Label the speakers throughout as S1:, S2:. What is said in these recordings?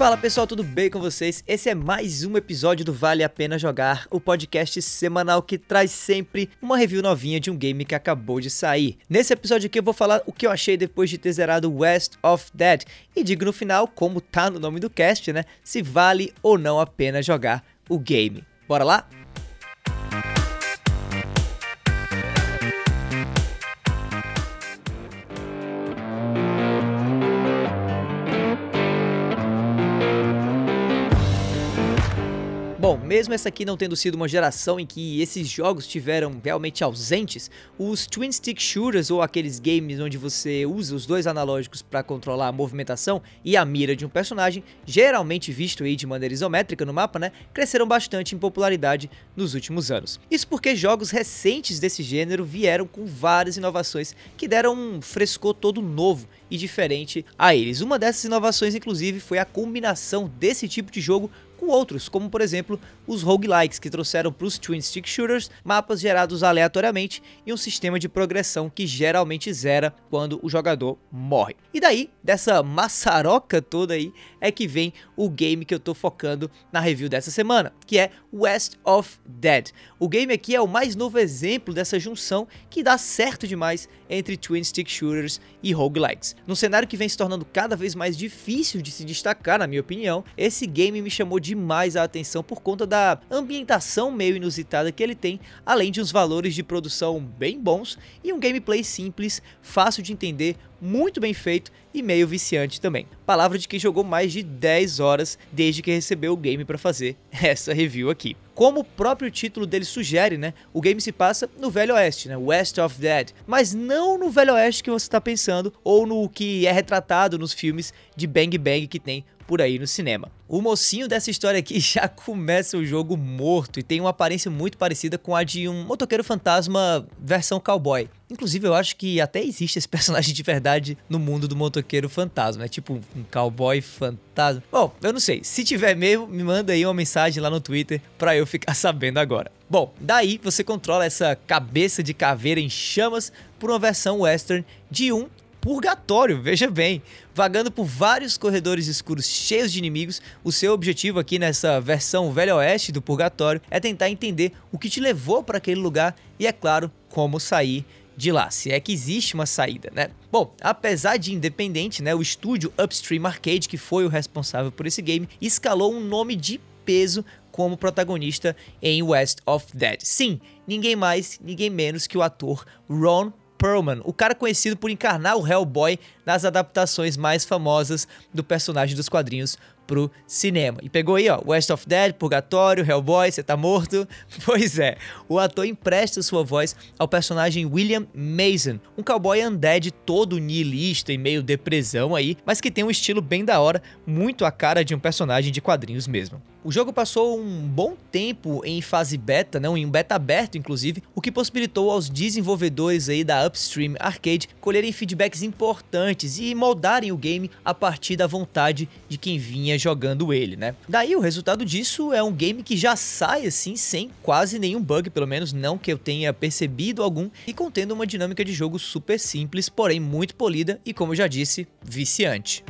S1: Fala pessoal, tudo bem com vocês? Esse é mais um episódio do Vale a Pena Jogar, o podcast semanal que traz sempre uma review novinha de um game que acabou de sair. Nesse episódio aqui eu vou falar o que eu achei depois de ter zerado West of Dead e digo no final, como tá no nome do cast, né, se vale ou não a pena jogar o game. Bora lá? Mesmo essa aqui não tendo sido uma geração em que esses jogos tiveram realmente ausentes, os Twin Stick Shooters ou aqueles games onde você usa os dois analógicos para controlar a movimentação e a mira de um personagem, geralmente visto aí de maneira isométrica no mapa, né, cresceram bastante em popularidade nos últimos anos. Isso porque jogos recentes desse gênero vieram com várias inovações que deram um frescor todo novo e diferente a eles. Uma dessas inovações, inclusive, foi a combinação desse tipo de jogo com outros, como por exemplo os roguelikes, que trouxeram para os Twin Stick Shooters mapas gerados aleatoriamente e um sistema de progressão que geralmente zera quando o jogador morre. E daí, dessa maçaroca toda aí, é que vem o game que eu tô focando na review dessa semana, que é West of Dead. O game aqui é o mais novo exemplo dessa junção que dá certo demais entre Twin Stick Shooters e roguelikes. Num cenário que vem se tornando cada vez mais difícil de se destacar, na minha opinião, esse game me chamou demais a atenção por conta da ambientação meio inusitada que ele tem, além de uns valores de produção bem bons e um gameplay simples, fácil de entender, muito bem feito e meio viciante também. Palavra de quem jogou mais de 10 horas desde que recebeu o game para fazer essa review aqui. Como o próprio título dele sugere, né, o game se passa no Velho Oeste, né, West of Dead, mas não no Velho Oeste que você está pensando ou no que é retratado nos filmes de Bang Bang que tem por aí no cinema. O mocinho dessa história aqui já começa o jogo morto e tem uma aparência muito parecida com a de um motoqueiro fantasma versão cowboy. Inclusive, eu acho que até existe esse personagem de verdade no mundo do motoqueiro fantasma. É tipo um cowboy fantasma. Bom, eu não sei. Se tiver mesmo, me manda aí uma mensagem lá no Twitter pra eu ficar sabendo agora. Bom, daí você controla essa cabeça de caveira em chamas por uma versão western de um purgatório, veja bem. Vagando por vários corredores escuros cheios de inimigos, o seu objetivo aqui nessa versão Velho Oeste do Purgatório é tentar entender o que te levou para aquele lugar e, é claro, como sair de lá, se é que existe uma saída, né? Bom, apesar de independente, né, o estúdio Upstream Arcade, que foi o responsável por esse game, escalou um nome de peso como protagonista em West of Dead. Sim, ninguém mais, ninguém menos que o ator Ron Perlman, o cara conhecido por encarnar o Hellboy nas adaptações mais famosas do personagem dos quadrinhos pro cinema. E pegou aí, ó, West of Dead, Purgatório, Hellboy, você tá morto? Pois é, o ator empresta sua voz ao personagem William Mason, um cowboy undead todo nihilista e meio depressão aí, mas que tem um estilo bem da hora, muito a cara de um personagem de quadrinhos mesmo. O jogo passou um bom tempo em fase beta, não, em beta aberto inclusive, o que possibilitou aos desenvolvedores aí da Upstream Arcade colherem feedbacks importantes e moldarem o game a partir da vontade de quem vinha jogando ele, né? Daí o resultado disso é um game que já sai assim sem quase nenhum bug, pelo menos não que eu tenha percebido algum, e contendo uma dinâmica de jogo super simples, porém muito polida e como eu já disse, viciante.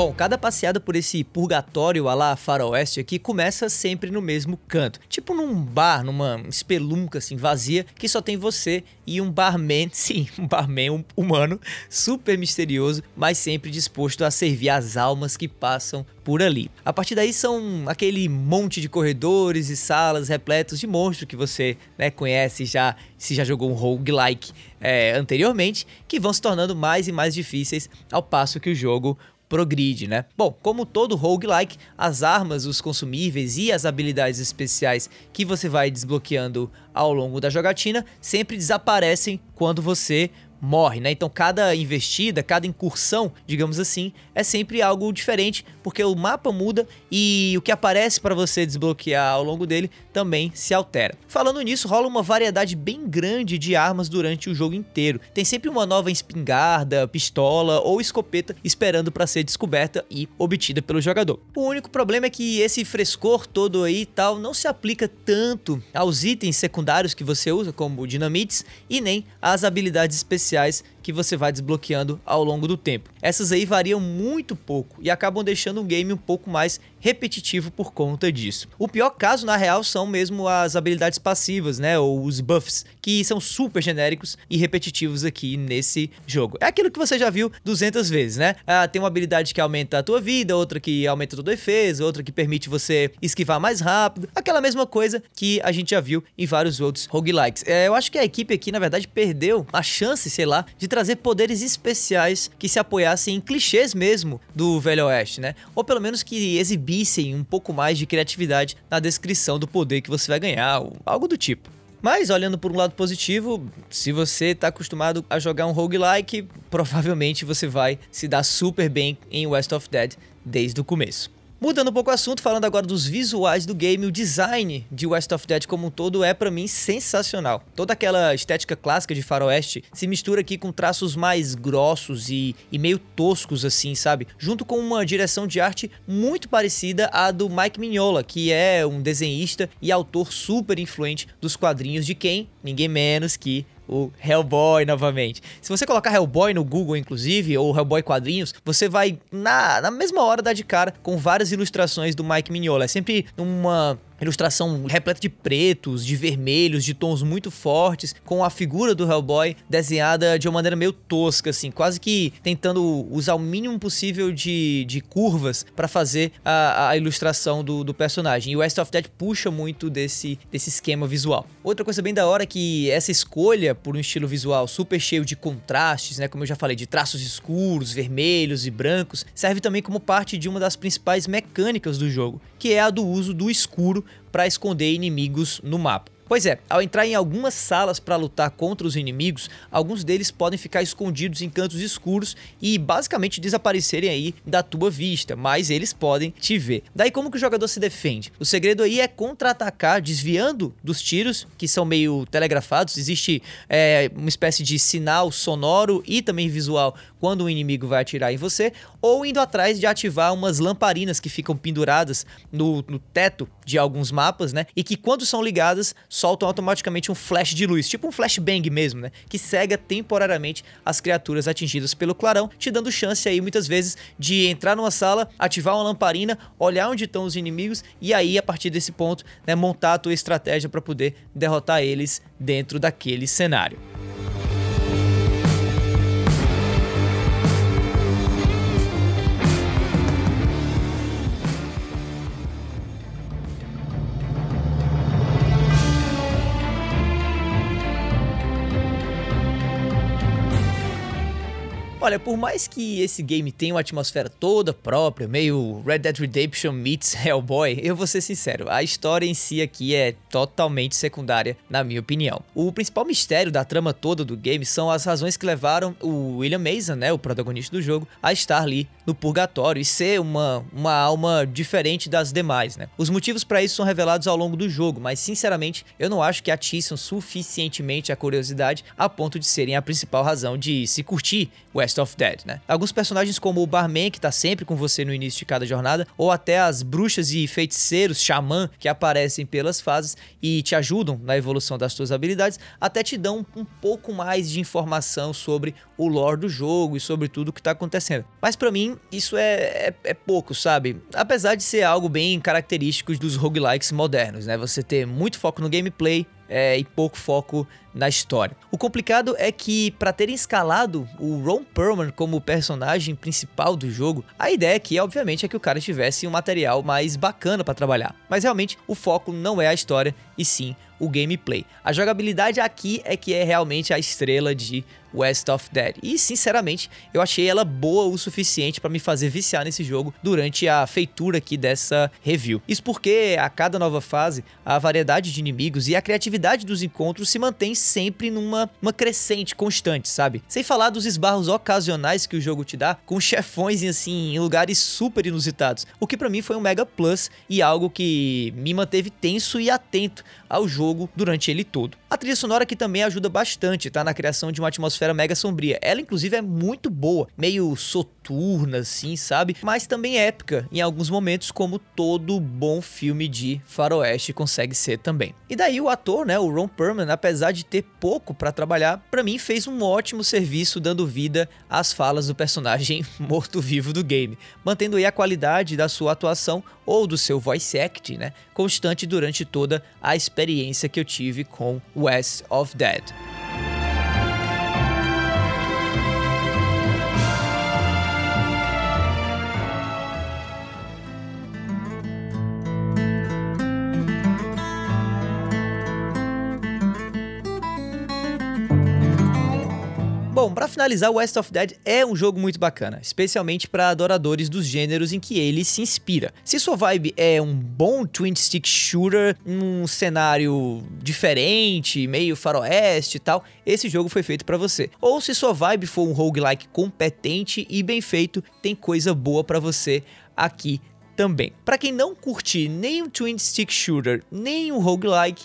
S1: Bom, cada passeada por esse purgatório a lá faroeste aqui começa sempre no mesmo canto. Tipo num bar, numa espelunca assim vazia, que só tem você e um barman, sim, um barman humano, super misterioso, mas sempre disposto a servir as almas que passam por ali. A partir daí são aquele monte de corredores e salas repletos de monstros que você né, conhece já, se já jogou um roguelike é, anteriormente, que vão se tornando mais e mais difíceis ao passo que o jogo progride, né? Bom, como todo roguelike, as armas, os consumíveis e as habilidades especiais que você vai desbloqueando ao longo da jogatina sempre desaparecem quando você morre, né? Então cada investida, cada incursão, digamos assim, é sempre algo diferente, porque o mapa muda e o que aparece para você desbloquear ao longo dele também se altera. Falando nisso, rola uma variedade bem grande de armas durante o jogo inteiro. Tem sempre uma nova espingarda, pistola ou escopeta esperando para ser descoberta e obtida pelo jogador. O único problema é que esse frescor todo aí tal não se aplica tanto aos itens secundários que você usa, como dinamites, e nem às habilidades especiais que você vai desbloqueando ao longo do tempo. Essas aí variam muito pouco e acabam deixando o game um pouco mais repetitivo por conta disso. O pior caso, na real, são mesmo as habilidades passivas, né, ou os buffs, que são super genéricos e repetitivos aqui nesse jogo. É aquilo que você já viu 200 vezes, né? Ah, tem uma habilidade que aumenta a tua vida, outra que aumenta a tua defesa, outra que permite você esquivar mais rápido, aquela mesma coisa que a gente já viu em vários outros roguelikes. É, eu acho que a equipe aqui, na verdade, perdeu a chance, sei lá, de trazer poderes especiais que se apoiassem em clichês mesmo do Velho Oeste, né? Ou pelo menos que exibissem um pouco mais de criatividade na descrição do poder que você vai ganhar, ou algo do tipo. Mas olhando por um lado positivo, se você está acostumado a jogar um roguelike, provavelmente você vai se dar super bem em West of Dead desde o começo. Mudando um pouco o assunto, falando agora dos visuais do game, o design de West of Dead como um todo é para mim sensacional. Toda aquela estética clássica de faroeste se mistura aqui com traços mais grossos e, e meio toscos assim, sabe? Junto com uma direção de arte muito parecida à do Mike Mignola, que é um desenhista e autor super influente dos quadrinhos de quem? Ninguém menos que o Hellboy novamente. Se você colocar Hellboy no Google, inclusive, ou Hellboy quadrinhos, você vai na, na mesma hora dar de cara com várias ilustrações do Mike Mignola. É sempre uma ilustração repleta de pretos, de vermelhos, de tons muito fortes, com a figura do Hellboy desenhada de uma maneira meio tosca, assim, quase que tentando usar o mínimo possível de, de curvas para fazer a, a ilustração do, do, personagem. E West of Dead puxa muito desse, desse esquema visual. Outra coisa bem da hora é que essa escolha por um estilo visual super cheio de contrastes, né, como eu já falei, de traços escuros, vermelhos e brancos, serve também como parte de uma das principais mecânicas do jogo, que é a do uso do escuro para esconder inimigos no mapa. Pois é, ao entrar em algumas salas para lutar contra os inimigos, alguns deles podem ficar escondidos em cantos escuros e basicamente desaparecerem aí da tua vista, mas eles podem te ver. Daí como que o jogador se defende? O segredo aí é contra-atacar desviando dos tiros, que são meio telegrafados, existe é, uma espécie de sinal sonoro e também visual quando um inimigo vai atirar em você, ou indo atrás de ativar umas lamparinas que ficam penduradas no, no teto de alguns mapas, né? E que quando são ligadas soltam automaticamente um flash de luz, tipo um flashbang mesmo, né? Que cega temporariamente as criaturas atingidas pelo clarão, te dando chance aí muitas vezes de entrar numa sala, ativar uma lamparina, olhar onde estão os inimigos e aí a partir desse ponto, né, montar a tua estratégia para poder derrotar eles dentro daquele cenário. Olha, por mais que esse game tenha uma atmosfera toda própria, meio Red Dead Redemption meets Hellboy, eu vou ser sincero, a história em si aqui é totalmente secundária, na minha opinião. O principal mistério da trama toda do game são as razões que levaram o William Mason, né, o protagonista do jogo, a estar ali no purgatório e ser uma, uma alma diferente das demais, né? Os motivos para isso são revelados ao longo do jogo, mas sinceramente eu não acho que atiçam suficientemente a curiosidade a ponto de serem a principal razão de se curtir West of Dead, né? Alguns personagens como o barman que tá sempre com você no início de cada jornada, ou até as bruxas e feiticeiros, xamã que aparecem pelas fases e te ajudam na evolução das suas habilidades, até te dão um pouco mais de informação sobre o lore do jogo e sobre tudo o que tá acontecendo. Mas para mim, isso é, é, é, pouco, sabe? Apesar de ser algo bem característico dos roguelikes modernos, né? Você ter muito foco no gameplay, é, e pouco foco na história. O complicado é que, para terem escalado o Ron Perlman como personagem principal do jogo, a ideia aqui, obviamente, é que o cara tivesse um material mais bacana para trabalhar. Mas realmente, o foco não é a história, e sim o gameplay. A jogabilidade aqui é que é realmente a estrela de West of Dead. E sinceramente, eu achei ela boa o suficiente para me fazer viciar nesse jogo durante a feitura aqui dessa review. Isso porque a cada nova fase, a variedade de inimigos e a criatividade dos encontros se mantém sempre numa uma crescente constante, sabe? Sem falar dos esbarros ocasionais que o jogo te dá com chefões assim em lugares super inusitados, o que para mim foi um mega plus e algo que me manteve tenso e atento ao jogo durante ele todo. A trilha sonora aqui também ajuda bastante, tá? Na criação de uma atmosfera mega sombria. Ela, inclusive, é muito boa, meio soturna, assim, sabe? Mas também épica em alguns momentos, como todo bom filme de faroeste consegue ser também. E daí o ator, né, o Ron Perlman, apesar de ter pouco para trabalhar, para mim fez um ótimo serviço dando vida às falas do personagem morto-vivo do game, mantendo aí a qualidade da sua atuação ou do seu voice acting, né, constante durante toda a experiência que eu tive com West of Dead. Bom, para finalizar, West of Dead é um jogo muito bacana, especialmente para adoradores dos gêneros em que ele se inspira. Se sua vibe é um bom twin stick shooter, um cenário diferente, meio faroeste e tal, esse jogo foi feito para você. Ou se sua vibe for um roguelike competente e bem feito, tem coisa boa para você aqui também. Para quem não curte nem um twin stick shooter, nem um roguelike,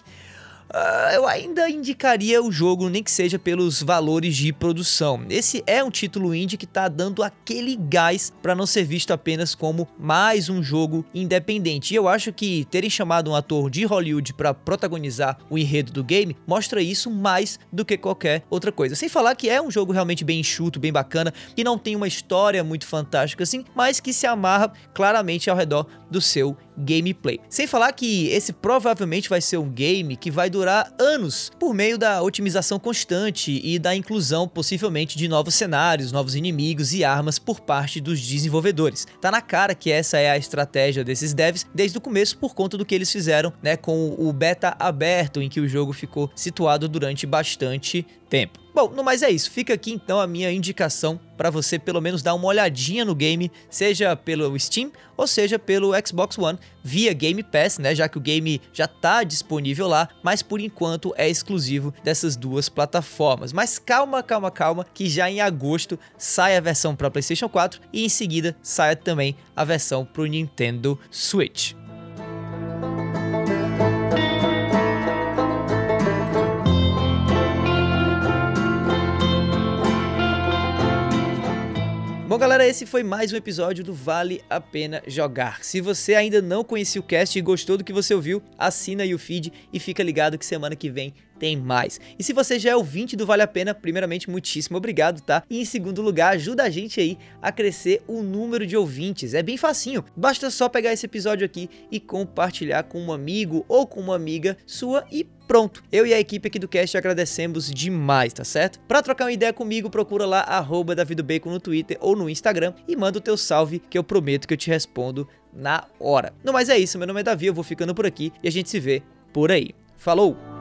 S1: Uh, eu ainda indicaria o jogo, nem que seja pelos valores de produção. Esse é um título indie que está dando aquele gás para não ser visto apenas como mais um jogo independente. E eu acho que terem chamado um ator de Hollywood para protagonizar o enredo do game mostra isso mais do que qualquer outra coisa. Sem falar que é um jogo realmente bem enxuto, bem bacana, que não tem uma história muito fantástica assim, mas que se amarra claramente ao redor do seu gameplay. Sem falar que esse provavelmente vai ser um game que vai durar anos por meio da otimização constante e da inclusão possivelmente de novos cenários, novos inimigos e armas por parte dos desenvolvedores. Tá na cara que essa é a estratégia desses devs desde o começo por conta do que eles fizeram, né, com o beta aberto em que o jogo ficou situado durante bastante tempo. Bom, no mais é isso. Fica aqui então a minha indicação para você pelo menos dar uma olhadinha no game, seja pelo Steam ou seja pelo Xbox One via Game Pass, né, já que o game já está disponível lá, mas por enquanto é exclusivo dessas duas plataformas. Mas calma, calma, calma, que já em agosto sai a versão para PlayStation 4 e em seguida sai também a versão para o Nintendo Switch. Bom, galera, esse foi mais um episódio do Vale a Pena Jogar. Se você ainda não conhecia o cast e gostou do que você ouviu, assina aí o feed e fica ligado que semana que vem tem mais. E se você já é ouvinte do Vale a Pena, primeiramente, muitíssimo obrigado, tá? E em segundo lugar, ajuda a gente aí a crescer o número de ouvintes. É bem facinho, basta só pegar esse episódio aqui e compartilhar com um amigo ou com uma amiga sua e Pronto, eu e a equipe aqui do cast agradecemos demais, tá certo? Para trocar uma ideia comigo, procura lá arroba Bacon no Twitter ou no Instagram e manda o teu salve que eu prometo que eu te respondo na hora. Não, mas é isso, meu nome é Davi, eu vou ficando por aqui e a gente se vê por aí. Falou!